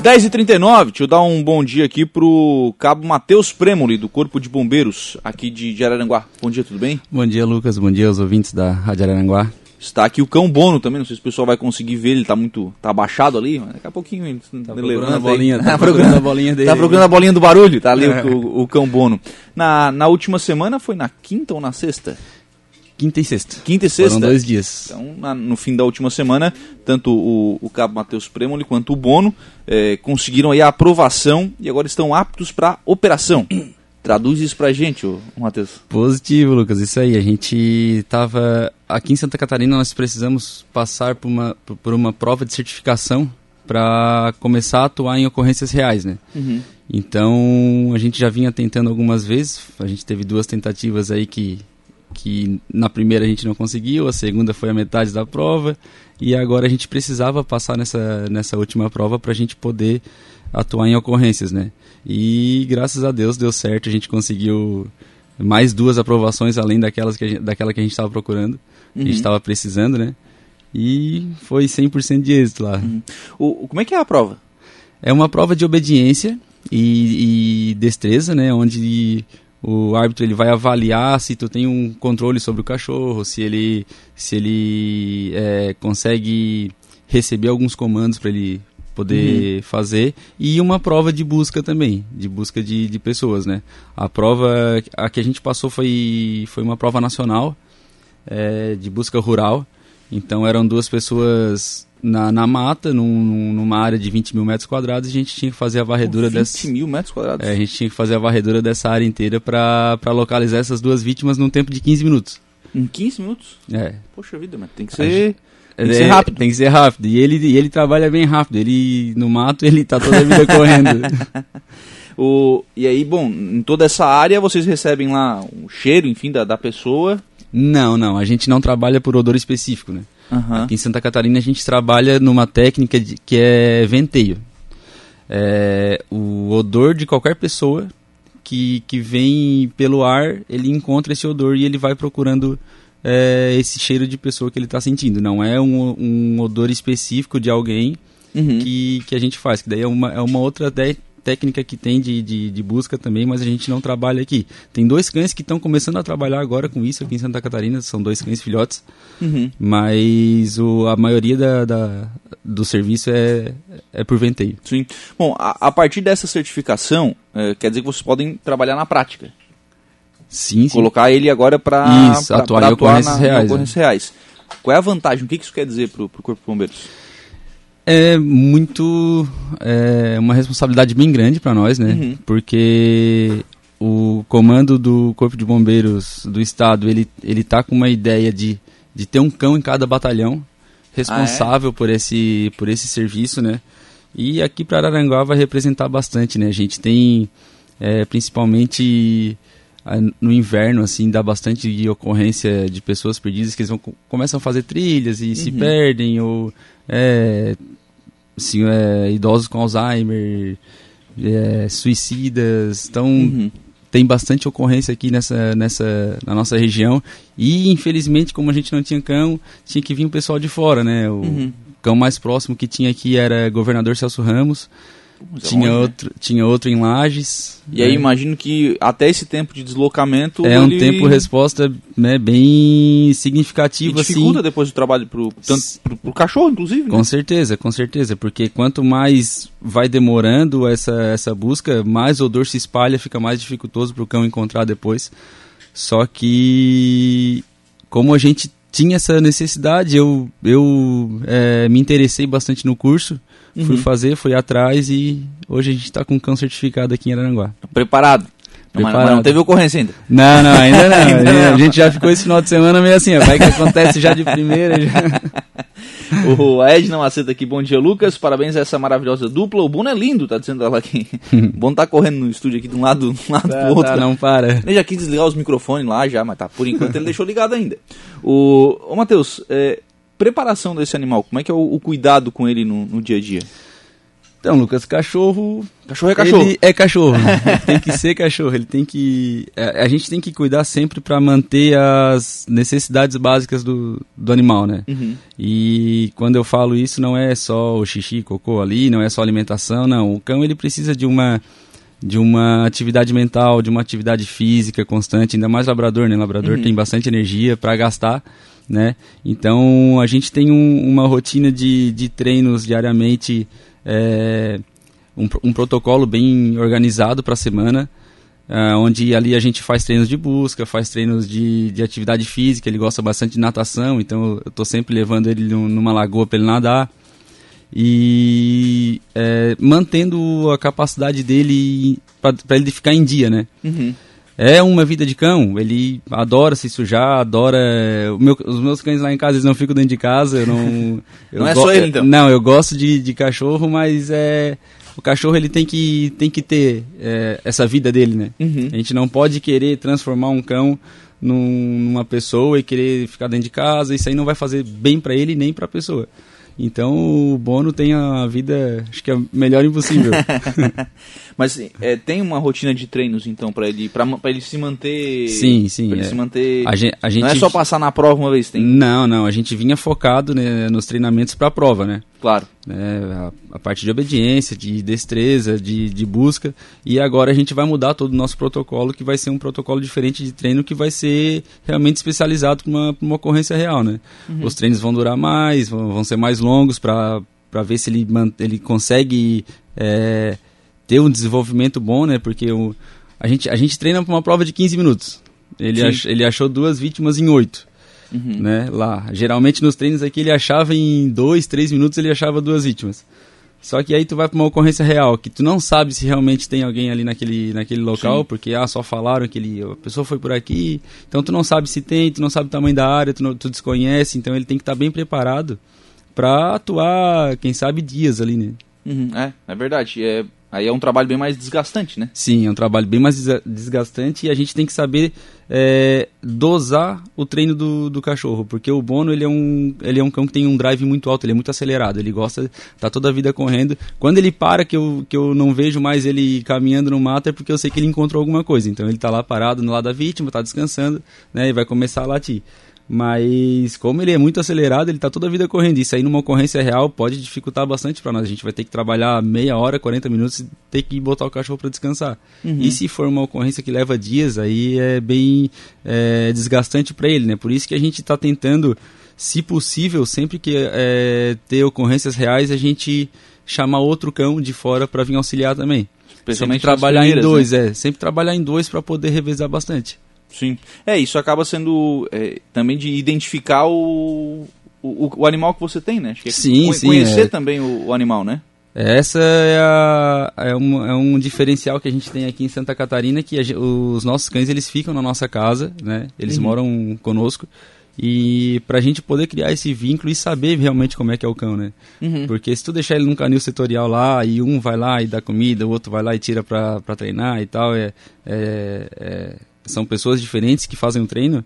10h39, deixa eu dar um bom dia aqui pro cabo Matheus Premoli, do Corpo de Bombeiros, aqui de Araranguá. Bom dia, tudo bem? Bom dia, Lucas. Bom dia aos ouvintes da Rádio Araranguá. Está aqui o cão Bono também, não sei se o pessoal vai conseguir ver, ele está muito. tá abaixado ali, mas daqui a pouquinho ele tá levanta a bolinha, tá, tá procurando a bolinha dele. Tá procurando a bolinha do barulho, tá ali é. o, o, cão Bono. Na, na última semana foi na quinta ou na sexta? Quinta e sexta. Quinta e sexta. Foram dois dias. Então, na, no fim da última semana, tanto o, o cabo Matheus Premoli quanto o Bono é, conseguiram aí a aprovação e agora estão aptos para operação. Traduz isso pra gente, ô, Matheus. Positivo, Lucas. Isso aí. A gente tava. Aqui em Santa Catarina nós precisamos passar por uma, por uma prova de certificação para começar a atuar em ocorrências reais, né? Uhum. Então a gente já vinha tentando algumas vezes. A gente teve duas tentativas aí que que na primeira a gente não conseguiu, a segunda foi a metade da prova e agora a gente precisava passar nessa, nessa última prova para a gente poder atuar em ocorrências, né? E graças a Deus deu certo, a gente conseguiu mais duas aprovações além daquelas que gente, daquela que a gente estava procurando, uhum. a gente estava precisando, né? E foi 100% de êxito lá. Uhum. O, como é que é a prova? É uma prova de obediência e, e destreza, né? Onde o árbitro ele vai avaliar se tu tem um controle sobre o cachorro, se ele, se ele é, consegue receber alguns comandos para ele poder uhum. fazer e uma prova de busca também, de busca de, de pessoas, né? A prova a que a gente passou foi, foi uma prova nacional é, de busca rural, então eram duas pessoas na, na mata, num, numa área de 20 mil metros quadrados, a gente tinha que fazer a varredura 20 dessa. 20 mil metros quadrados? É, a gente tinha que fazer a varredura dessa área inteira para localizar essas duas vítimas num tempo de 15 minutos. Em 15 minutos? É. Poxa vida, mas tem que ser. Tem que ser é, rápido. Tem que ser rápido. E ele, e ele trabalha bem rápido. Ele, no mato, ele tá toda a vida correndo. o, e aí, bom, em toda essa área vocês recebem lá o cheiro, enfim, da, da pessoa? Não, não. A gente não trabalha por odor específico, né? Uhum. Aqui em Santa Catarina a gente trabalha numa técnica de, que é venteio. É, o odor de qualquer pessoa que, que vem pelo ar, ele encontra esse odor e ele vai procurando é, esse cheiro de pessoa que ele está sentindo. Não é um, um odor específico de alguém uhum. que, que a gente faz, que daí é uma, é uma outra técnica que tem de, de, de, busca também, mas a gente não trabalha aqui. Tem dois cães que estão começando a trabalhar agora com isso aqui em Santa Catarina, são dois cães filhotes, uhum. mas o, a maioria da, da, do serviço é, é por venteio. Sim. Bom, a, a partir dessa certificação, é, quer dizer que vocês podem trabalhar na prática. Sim, sim. Colocar ele agora para atuar, pra ocorrências, na, reais, em ocorrências é. reais. Qual é a vantagem? O que isso quer dizer para o Corpo de Bombeiros? É muito. É uma responsabilidade bem grande para nós, né? Uhum. Porque o comando do Corpo de Bombeiros do Estado, ele, ele tá com uma ideia de, de ter um cão em cada batalhão, responsável ah, é? por, esse, por esse serviço, né? E aqui para Araranguá vai representar bastante, né? A gente tem é, principalmente no inverno assim dá bastante ocorrência de pessoas perdidas que eles vão, começam a fazer trilhas e uhum. se perdem ou é, assim, é, idosos com Alzheimer, é, suicidas, então uhum. tem bastante ocorrência aqui nessa, nessa, na nossa região e infelizmente como a gente não tinha cão, tinha que vir o pessoal de fora, né? O uhum. cão mais próximo que tinha aqui era governador Celso Ramos, tinha, longe, né? outro, né? tinha outro em Lages. E né? aí imagino que até esse tempo de deslocamento. É ele... um tempo resposta né, bem significativo. E dificulta assim. depois do trabalho pro, tanto pro, pro cachorro, inclusive. Né? Com certeza, com certeza. Porque quanto mais vai demorando essa, essa busca, mais o odor se espalha, fica mais dificultoso para o cão encontrar depois. Só que como a gente tinha essa necessidade, eu, eu é, me interessei bastante no curso Uhum. Fui fazer, fui atrás e hoje a gente está com um cão certificado aqui em Aranguá. Preparado? Preparado. Mas não teve ocorrência ainda? Não, não, ainda não. ainda. A gente já ficou esse final de semana meio assim, ó, vai que acontece já de primeira. Já. o Edna Macedo aqui, bom dia Lucas, parabéns a essa maravilhosa dupla, o Bono é lindo, tá dizendo ela aqui. Bom tá correndo no estúdio aqui de um lado, de um lado tá, pro outro. Tá, não para. Ele já quis desligar os microfones lá já, mas tá, por enquanto ele deixou ligado ainda. O, ô Matheus, é, preparação desse animal, como é que é o, o cuidado com ele no, no, dia a dia? Então, Lucas, cachorro. Cachorro é cachorro. Ele é cachorro. ele tem que ser cachorro. Ele tem que. A, a gente tem que cuidar sempre para manter as necessidades básicas do, do animal, né? Uhum. E quando eu falo isso, não é só o xixi, cocô ali, não é só alimentação, não. O cão ele precisa de uma de uma atividade mental, de uma atividade física constante, ainda mais labrador, né? Labrador uhum. tem bastante energia para gastar, né? Então a gente tem um, uma rotina de, de treinos diariamente é, um, um, protocolo bem organizado para a semana, é, onde ali a gente faz treinos de busca, faz treinos de, de atividade física, ele gosta bastante de natação, então eu estou sempre levando ele numa lagoa para ele nadar e é, mantendo a capacidade dele para ele ficar em dia, né? Uhum. É uma vida de cão, ele adora se sujar, adora. Meu, os meus cães lá em casa eles não ficam dentro de casa, eu não. Eu não é só ele então? Não, eu gosto de, de cachorro, mas é. O cachorro ele tem que, tem que ter é, essa vida dele, né? Uhum. A gente não pode querer transformar um cão num, numa pessoa e querer ficar dentro de casa, isso aí não vai fazer bem para ele nem para a pessoa. Então o Bono tem a vida, acho que é a melhor impossível. Mas é, tem uma rotina de treinos então para ele, para ele se manter. Sim, sim. Ele é. se manter. A gente, a gente... Não é só passar na prova uma vez, tem. Não, não. A gente vinha focado né, nos treinamentos para a prova, né? Claro. É, a, a, parte de obediência, de destreza, de, de busca. E agora a gente vai mudar todo o nosso protocolo, que vai ser um protocolo diferente de treino, que vai ser realmente especializado para uma, uma ocorrência real, né? Uhum. Os treinos vão durar mais, vão, vão ser mais longos para ver se ele, ele consegue é, ter um desenvolvimento bom, né? Porque o, a, gente, a gente treina para uma prova de 15 minutos. Ele, ach, ele achou duas vítimas em oito uhum. né, lá. Geralmente nos treinos aqui ele achava em dois, três minutos ele achava duas vítimas. Só que aí tu vai para uma ocorrência real, que tu não sabe se realmente tem alguém ali naquele, naquele local, Sim. porque ah, só falaram que ele, a pessoa foi por aqui, então tu não sabe se tem, tu não sabe o tamanho da área, tu, não, tu desconhece, então ele tem que estar tá bem preparado para atuar, quem sabe, dias ali, né? Uhum, é, é verdade. É, Aí é um trabalho bem mais desgastante, né? Sim, é um trabalho bem mais desgastante e a gente tem que saber é, dosar o treino do, do cachorro, porque o Bono ele é, um, ele é um cão que tem um drive muito alto, ele é muito acelerado, ele gosta, tá toda a vida correndo. Quando ele para, que eu, que eu não vejo mais ele caminhando no mato, é porque eu sei que ele encontrou alguma coisa. Então ele tá lá parado no lado da vítima, tá descansando, né? E vai começar a latir. Mas como ele é muito acelerado, ele está toda a vida correndo. Isso aí numa ocorrência real pode dificultar bastante para nós. A gente vai ter que trabalhar meia hora, 40 minutos e ter que botar o cachorro para descansar. Uhum. E se for uma ocorrência que leva dias, aí é bem é, desgastante para ele, né? Por isso que a gente está tentando, se possível, sempre que é, ter ocorrências reais, a gente chamar outro cão de fora para vir auxiliar também. Sempre trabalhar em dois, né? é. Sempre trabalhar em dois para poder revezar bastante. Sim. É, isso acaba sendo é, também de identificar o, o, o, animal que você tem, né? Acho que é sim, sim, conhecer é. também o, o, animal, né? Essa é, a, é, um, é um diferencial que a gente tem aqui em Santa Catarina, que a, os nossos cães eles ficam na nossa casa, né? Eles uhum. moram conosco. E pra gente poder criar esse vínculo e saber realmente como é que é o cão, né? Uhum. Porque se tu deixar ele num canil setorial lá, e um vai lá e dá comida, o outro vai lá e tira pra, pra treinar e tal, é, é, é são pessoas diferentes que fazem o treino,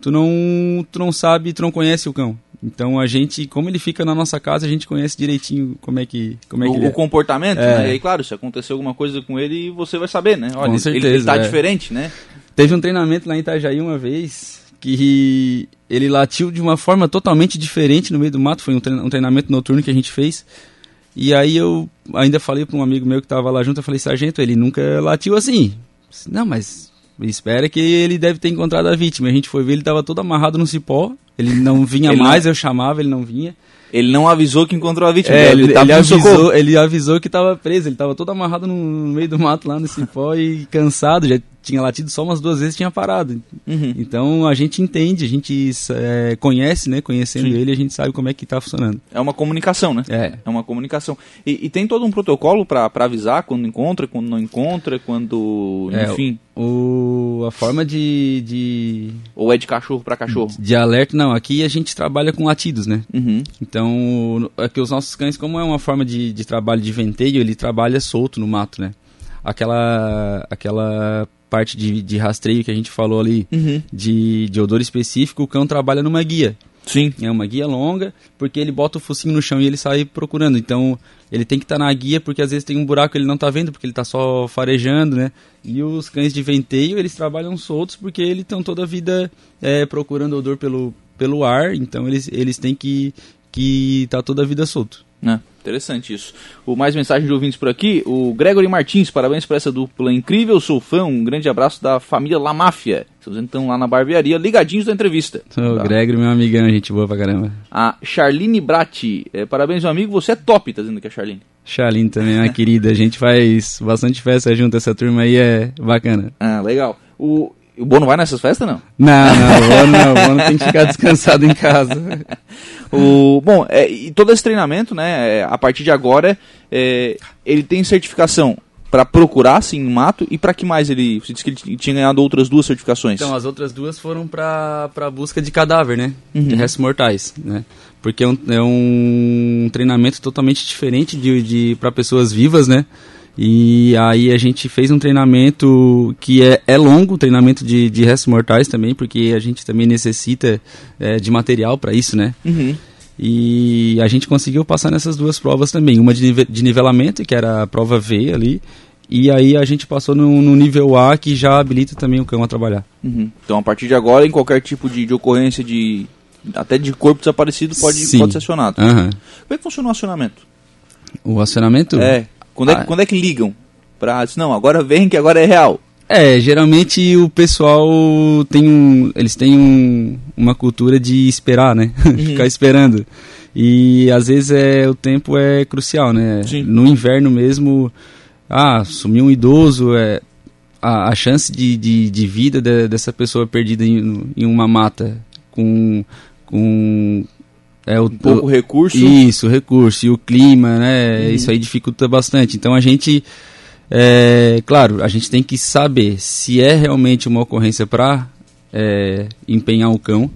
tu não, tu não sabe, tu não conhece o cão. Então a gente, como ele fica na nossa casa, a gente conhece direitinho como é que, como é que o, ele é. o comportamento, é. né? E aí, claro, se acontecer alguma coisa com ele, você vai saber, né? Olha, com certeza, ele, ele tá é. diferente, né? Teve um treinamento lá em Itajaí uma vez que ele latiu de uma forma totalmente diferente no meio do mato. Foi um treinamento noturno que a gente fez. E aí eu ainda falei para um amigo meu que estava lá junto, eu falei, sargento, ele nunca latiu assim. Não, mas espera que ele deve ter encontrado a vítima. A gente foi ver, ele estava todo amarrado no cipó. Ele não vinha ele mais, não... eu chamava, ele não vinha. Ele não avisou que encontrou a vítima. É, ele, ele, ele avisou, ele avisou que estava preso. Ele estava todo amarrado no, no, meio do mato lá no cipó e cansado. Já tinha latido só umas duas vezes tinha parado. Uhum. Então a gente entende, a gente é, conhece, né? Conhecendo Sim. ele, a gente sabe como é que está funcionando. É uma comunicação, né? É. É uma comunicação. E, e tem todo um protocolo para avisar quando encontra, quando não encontra, quando. É, enfim. O, a forma de, de. Ou é de cachorro para cachorro? De alerta, não. Aqui a gente trabalha com latidos, né? Uhum. Então, aqui os nossos cães, como é uma forma de, de trabalho de venteio, ele trabalha solto no mato, né? Aquela, aquela parte de, de rastreio que a gente falou ali, uhum. de, de odor específico, o cão trabalha numa guia. Sim. É uma guia longa, porque ele bota o focinho no chão e ele sai procurando. Então, ele tem que estar tá na guia, porque às vezes tem um buraco que ele não está vendo, porque ele está só farejando, né? E os cães de venteio, eles trabalham soltos, porque eles estão toda a vida é, procurando odor pelo, pelo ar, então eles, eles têm que que tá toda a vida solto. É, interessante isso. O mais mensagem de ouvintes por aqui, o Gregory Martins, parabéns por essa dupla incrível, sou fã, um grande abraço da família La Máfia. Estamos então lá na barbearia, ligadinhos da entrevista. O tá. Gregory, meu amigão, gente boa pra caramba. A Charline Bratti, é, parabéns meu amigo, você é top, tá dizendo que é Charline. Charline também, uma querida, a gente faz bastante festa junto, essa turma aí é bacana. Ah, legal. O, o Bono vai nessas festas, não? Não, não, o Bono não. O Bono tem que ficar descansado em casa. o, bom, é, e todo esse treinamento, né, é, a partir de agora, é, ele tem certificação para procurar, sim, em mato, e para que mais ele... Você disse que ele tinha ganhado outras duas certificações. Então, as outras duas foram para busca de cadáver, né? Uhum. De restos mortais, né? Porque é um, é um treinamento totalmente diferente de, de para pessoas vivas, né? E aí a gente fez um treinamento que é, é longo, treinamento de, de restos mortais também, porque a gente também necessita é, de material para isso, né? Uhum. E a gente conseguiu passar nessas duas provas também. Uma de, de nivelamento, que era a prova V ali, e aí a gente passou no, no, nível A, que já habilita também o cão a trabalhar. Uhum. Então a partir de agora, em qualquer tipo de, de ocorrência de até de corpo desaparecido pode, pode ser acionado. Uhum. Como é que funciona o acionamento? O acionamento? É. Quando, é, ah. quando é que ligam? Pra, não, agora vem que agora é real. É, geralmente o pessoal tem um. Eles têm um, uma cultura de esperar, né? Uhum. Ficar esperando. E às vezes é, o tempo é crucial, né? Sim. No inverno mesmo, ah, sumiu um idoso, é, a, a chance de, de, de vida de, dessa pessoa perdida em, em uma mata com, com é o, um pouco o, recurso. Isso, recurso. E o clima, né? Uhum. Isso aí dificulta bastante. Então a gente, é, claro, a gente tem que saber se é realmente uma ocorrência para é, empenhar o cão,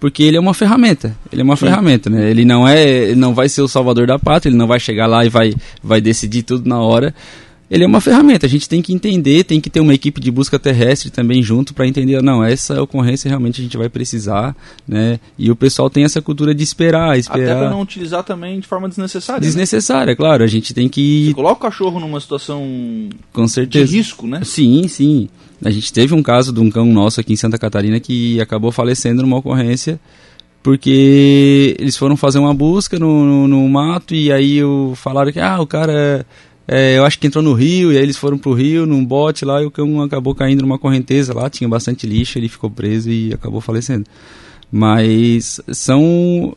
porque ele é uma ferramenta. Ele é uma Sim. ferramenta, né? Ele não é, ele não vai ser o salvador da pátria, ele não vai chegar lá e vai, vai decidir tudo na hora ele é uma ferramenta. A gente tem que entender, tem que ter uma equipe de busca terrestre também junto para entender, não, essa ocorrência realmente a gente vai precisar, né? E o pessoal tem essa cultura de esperar, esperar. Até para não utilizar também de forma desnecessária. Né? Desnecessária, né? claro. A gente tem que. Você coloca o cachorro numa situação com certeza de risco, né? Sim, sim. A gente teve um caso de um cão nosso aqui em Santa Catarina que acabou falecendo numa ocorrência porque eles foram fazer uma busca no, no, no mato e aí o, falaram que ah, o cara é, eu acho que entrou no rio, e aí eles foram pro rio, num bote lá, e o cão acabou caindo numa correnteza lá, tinha bastante lixo, ele ficou preso e acabou falecendo. Mas são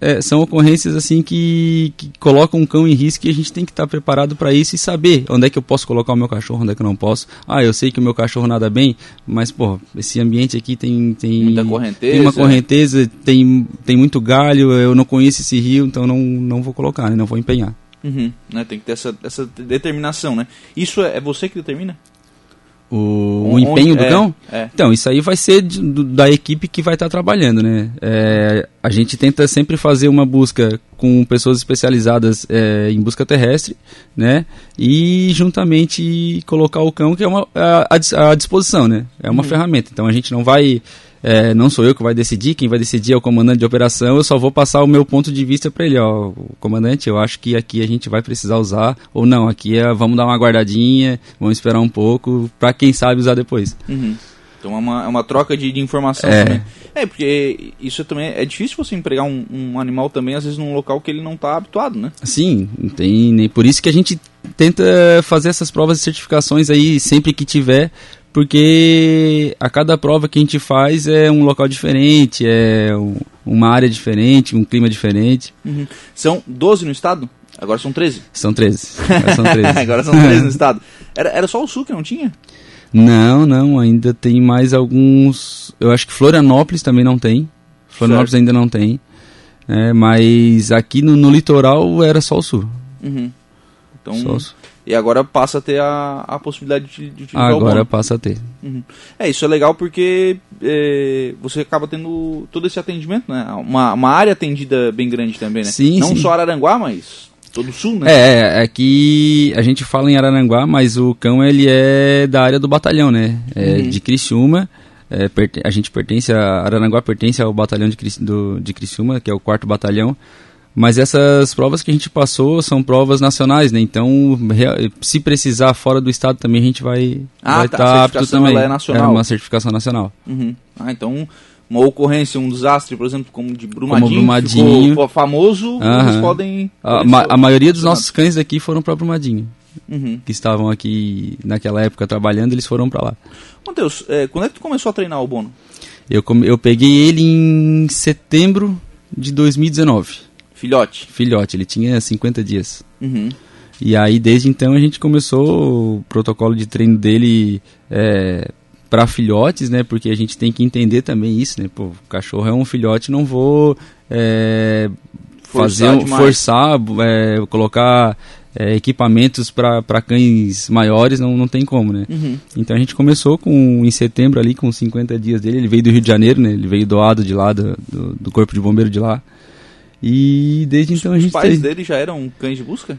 é, são ocorrências assim que, que colocam um cão em risco e a gente tem que estar preparado para isso e saber onde é que eu posso colocar o meu cachorro, onde é que eu não posso. Ah, eu sei que o meu cachorro nada bem, mas pô, esse ambiente aqui tem tem, Muita correnteza. tem uma correnteza, tem, tem muito galho, eu não conheço esse rio, então não, não vou colocar, né, não vou empenhar. Uhum, né? Tem que ter essa, essa determinação, né? Isso é, é você que determina? O, o empenho do é, cão? É. Então, isso aí vai ser de, do, da equipe que vai estar tá trabalhando, né? É, a gente tenta sempre fazer uma busca com pessoas especializadas é, em busca terrestre, né? E juntamente colocar o cão, que é uma, a, a disposição, né? É uma uhum. ferramenta. Então a gente não vai é, não sou eu que vai decidir, quem vai decidir é o comandante de operação, eu só vou passar o meu ponto de vista para ele, ó, comandante, eu acho que aqui a gente vai precisar usar, ou não, aqui é, vamos dar uma guardadinha, vamos esperar um pouco, para quem sabe usar depois. Uhum. Então é uma, é uma troca de, de informação é. também. É, porque isso também é difícil você empregar um, um, animal também, às vezes, num local que ele não está habituado, né? Sim, tem, nem por isso que a gente tenta fazer essas provas de certificações aí sempre que tiver, porque a cada prova que a gente faz é um local diferente, é um, uma área diferente, um clima diferente. Uhum. São 12 no estado? Agora são 13? São 13. Agora são 13, Agora são 13 no estado. Era, era só o sul que não tinha? Não, não, ainda tem mais alguns. Eu acho que Florianópolis também não tem. Florianópolis certo. ainda não tem. É, mas aqui no, no, litoral era só o sul. Uhum. Então, só o sul. E agora passa a ter a, a possibilidade de, de utilizar Agora passa a ter. Uhum. É, isso é legal porque é, você acaba tendo todo esse atendimento, né? Uma, uma área atendida bem grande também, né? Sim, Não sim. só Araranguá, mas todo o sul, né? É, aqui é a gente fala em Araranguá, mas o cão ele é da área do batalhão, né? É uhum. de Criciúma. é, a gente pertence, a Arananguá pertence ao batalhão de, do, de Criciúma, que é o quarto batalhão, mas essas provas que a gente passou são provas nacionais, né? Então, se precisar fora do estado também a gente vai ah, estar tá, tá apto também. é nacional. É uma certificação nacional. Uhum. Ah, então uma ocorrência, um desastre, por exemplo, como de Brumadinho, como Brumadinho. ficou famoso, uhum. eles podem... A, ma a maioria dos nossos cães daqui foram para Brumadinho. Uhum. Que estavam aqui naquela época trabalhando, eles foram para lá. Matheus, é, quando é que tu começou a treinar o Bono? Eu, eu peguei ele em setembro de 2019. Filhote? Filhote, ele tinha 50 dias. Uhum. E aí, desde então, a gente começou o protocolo de treino dele é, para filhotes, né? Porque a gente tem que entender também isso, né? Pô, o cachorro é um filhote, não vou é, fazer forçar, forçar é, colocar é, equipamentos para cães maiores, não, não tem como, né? Uhum. Então a gente começou com em setembro ali com 50 dias dele, ele veio do Rio de Janeiro, né? Ele veio doado de lá do, do, do corpo de bombeiro de lá. E desde então a gente Os pais tem... dele já eram cães de busca?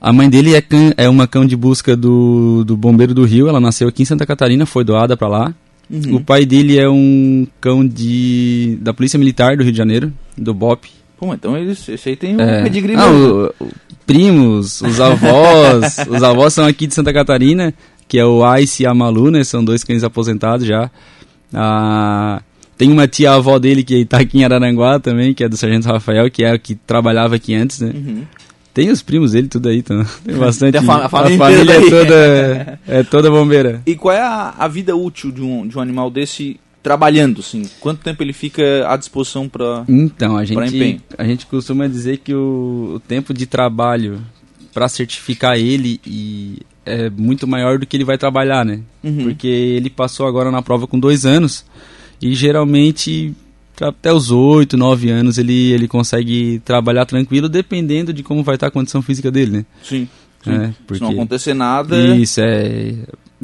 A mãe dele é, cão, é uma cão de busca do, do Bombeiro do Rio. Ela nasceu aqui em Santa Catarina, foi doada para lá. Uhum. O pai dele é um cão de da Polícia Militar do Rio de Janeiro, do BOP. Pô, então eles, esse aí tem um é. pedigree ah, o, o, primos, os avós, os avós são aqui de Santa Catarina, que é o Ice e a Malu, né? São dois cães aposentados já. Ah, tem uma tia-avó dele que está aqui em Araranguá também, que é do Sargento Rafael, que é o que trabalhava aqui antes, né? Uhum. Tem os primos dele, tudo aí, então, tem bastante. Tem a, fa a, família, a família é toda, é toda bombeira. E qual é a, a, vida útil de um, de um animal desse trabalhando, assim? Quanto tempo ele fica à disposição para Então, a gente, a gente costuma dizer que o, o tempo de trabalho para certificar ele e é muito maior do que ele vai trabalhar, né? Uhum. Porque ele passou agora na prova com dois anos e geralmente até os 8, 9 anos ele, ele consegue trabalhar tranquilo, dependendo de como vai estar a condição física dele, né? Sim. sim. É, porque... Se não acontecer nada. Isso, é,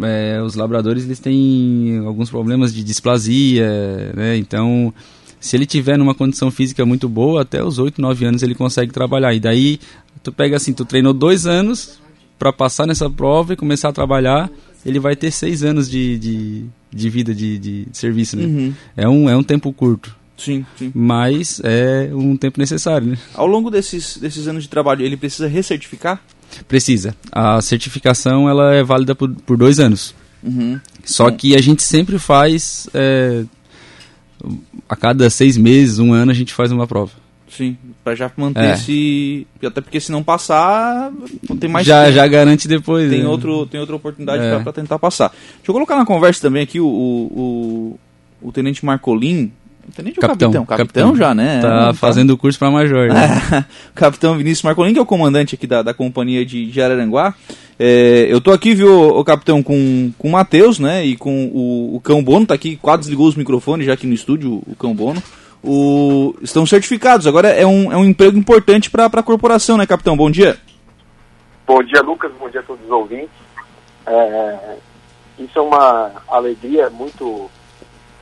é. Os labradores eles têm alguns problemas de displasia, né? Então, se ele tiver numa condição física muito boa, até os 8, 9 anos ele consegue trabalhar. E daí, tu pega assim, tu treinou dois anos para passar nessa prova e começar a trabalhar, ele vai ter seis anos de, de, de vida de, de serviço, né? Uhum. É, um, é um tempo curto. Sim, sim. Mas é um tempo necessário, né? Ao longo desses, desses anos de trabalho, ele precisa recertificar? Precisa. A certificação ela é válida por, por dois anos. Uhum. Só que a gente sempre faz. É, a cada seis meses, um ano, a gente faz uma prova. Sim, para já manter é. esse. Até porque se não passar, não tem mais. Já, tempo. já garante depois. Tem, né? outro, tem outra oportunidade é. para tentar passar. Deixa eu colocar na conversa também aqui o, o, o, o Tenente Marcolin, Tenente capitão, capitão, capitão, já, né? Tá fazendo o curso para major. Né? capitão Vinícius Marcolin, que é o comandante aqui da, da companhia de, de Araranguá. É, eu tô aqui, viu, o capitão, com, com o Matheus, né? E com o, o Cão Bono, tá aqui, quase desligou os microfones já aqui no estúdio, o Cão Bono. O, estão certificados, agora é um, é um emprego importante para a corporação, né, capitão? Bom dia. Bom dia, Lucas, bom dia a todos os ouvintes. É, isso é uma alegria muito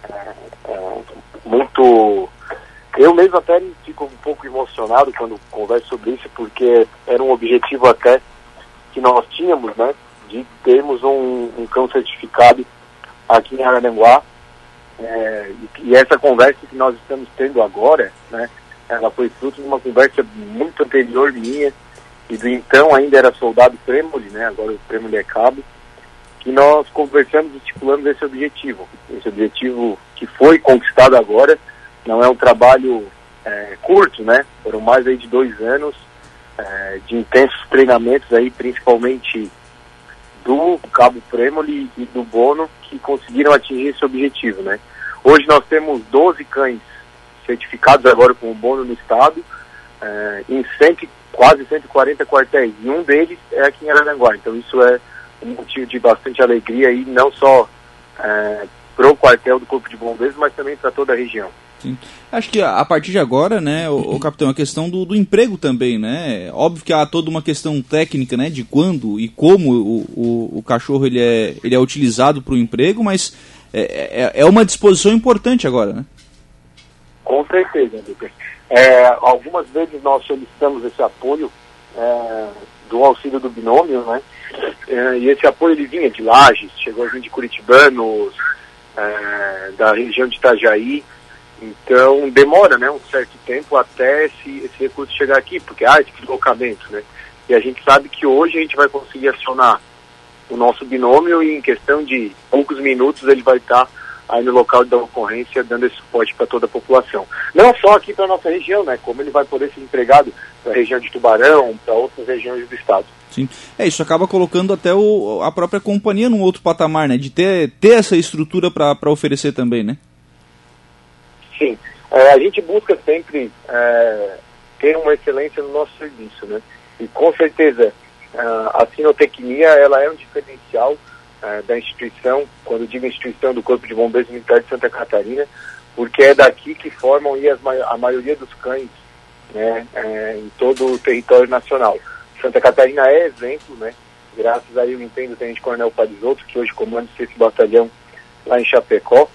é, é muito. Eu mesmo até fico um pouco emocionado quando converso sobre isso, porque era um objetivo até que nós tínhamos, né, de termos um, um cão certificado aqui em Araranguá. É, e, essa conversa que nós estamos tendo agora, né, ela foi fruto de uma conversa muito anterior minha e do então ainda era soldado Premoli, né, agora o Premoli é cabo, que nós conversamos e estipulamos esse objetivo. Esse objetivo que foi conquistado agora não é um trabalho é, curto, né? Foram mais aí de dois anos é, de intensos treinamentos aí, principalmente do Cabo Premoli e do Bono, que conseguiram atingir esse objetivo, né? Hoje nós temos 12 cães certificados agora com o Bono no estado, é, em 100, quase 140 quartéis, e um deles é aqui em Araranguá. Então isso é um motivo de bastante alegria aí, não só é, para o quartel do Corpo de Bombeiros, mas também para toda a região. Sim. Acho que a partir de agora, né, o, capitão, a questão do, do, emprego também, né? Óbvio que há toda uma questão técnica, né, de quando e como o, o, o cachorro ele é, ele é utilizado para o emprego, mas é, é, é, uma disposição importante agora, né? Com certeza. É, algumas vezes nós solicitamos esse apoio é, do auxílio do binômio, né? É, e esse apoio ele vinha de Lages, chegou vir de Curitibanos, é, da região de Itajaí. Então demora né, um certo tempo até esse, esse recurso chegar aqui, porque há esse deslocamento. Né? E a gente sabe que hoje a gente vai conseguir acionar o nosso binômio e em questão de poucos minutos ele vai estar aí no local da ocorrência dando esse suporte para toda a população. Não só aqui para a nossa região, né? Como ele vai poder ser empregado para a região de Tubarão, para outras regiões do estado. Sim. É, isso acaba colocando até o, a própria companhia num outro patamar, né? De ter, ter essa estrutura para oferecer também, né? Sim. É, a gente busca sempre é, ter uma excelência no nosso serviço, né? E com certeza é, a sinotecnia ela é um diferencial é, da instituição, quando digo instituição do Corpo de Bombeiros Militar de Santa Catarina, porque é daqui que formam aí as, a maioria dos cães né, é, em todo o território nacional. Santa Catarina é exemplo, né, graças aí ao empenho do Tenente Coronel Parisotto, que hoje comanda esse batalhão lá em Chapecó,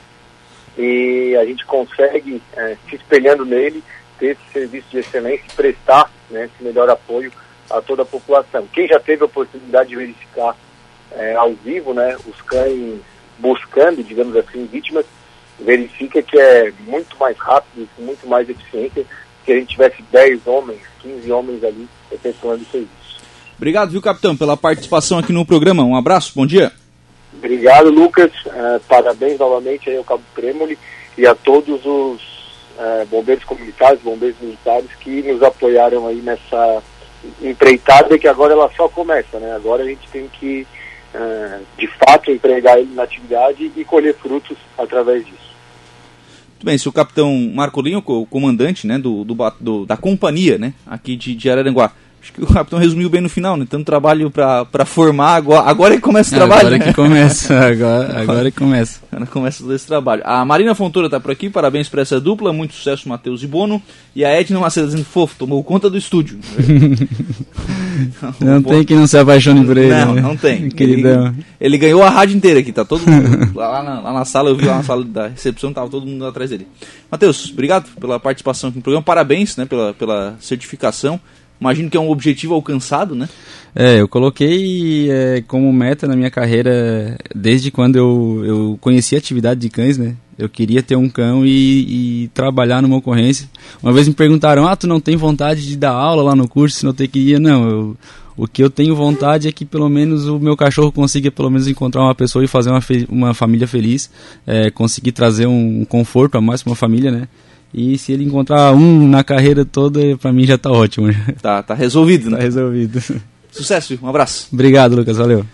e a gente consegue, é, se espelhando nele, ter esse serviço de excelência e prestar né, esse melhor apoio a toda a população. Quem já teve a oportunidade de verificar é, ao vivo, né, os cães buscando, digamos assim, vítimas, verifica que é muito mais rápido, muito mais eficiente que a gente tivesse 10 homens, 15 homens ali efetuando o serviço. Obrigado, viu, capitão, pela participação aqui no programa. Um abraço, bom dia. Obrigado, Lucas. Uh, parabéns novamente aí ao Cabo Cremoli e a todos os uh, bombeiros comunitários, bombeiros militares que nos apoiaram aí nessa empreitada que agora ela só começa, né? Agora a gente tem que uh, de fato empregar ele na atividade e colher frutos através disso. Muito bem, se o capitão Marcolinho, o comandante né, do, do, do da companhia né, aqui de, de Araranguá, Acho que o capitão resumiu bem no final, né? Tanto trabalho para formar, agora, agora é que começa o trabalho. Agora é que começa, agora, agora é que começa. Agora começa todo esse trabalho. A Marina Fontoura está por aqui, parabéns para essa dupla, muito sucesso, Matheus e Bono. E a Edna Macedo dizendo, fofo, tomou conta do estúdio. não tem que não se apaixone por ele. Não, né? não tem. Queridão. Ele, ele, ganhou a rádio inteira aqui, tá todo mundo. lá, na, lá na sala, eu vi lá na sala da recepção, tava todo mundo atrás dele. Matheus, obrigado pela participação aqui no programa, parabéns né, pela, pela certificação. Imagino que é um objetivo alcançado, né? É, eu coloquei é, como meta na minha carreira, desde quando eu, eu conheci a atividade de cães, né? Eu queria ter um cão e, e, trabalhar numa ocorrência. Uma vez me perguntaram, ah, tu não tem vontade de dar aula lá no curso, se não tem que ir? Não, eu, o que eu tenho vontade é que pelo menos o meu cachorro consiga pelo menos encontrar uma pessoa e fazer uma, uma família feliz, é, conseguir trazer um conforto a mais para uma família, né? E se ele encontrar um na carreira toda, para mim já tá ótimo. Tá, tá resolvido, né? Tá resolvido. Sucesso, um abraço. Obrigado, Lucas, valeu.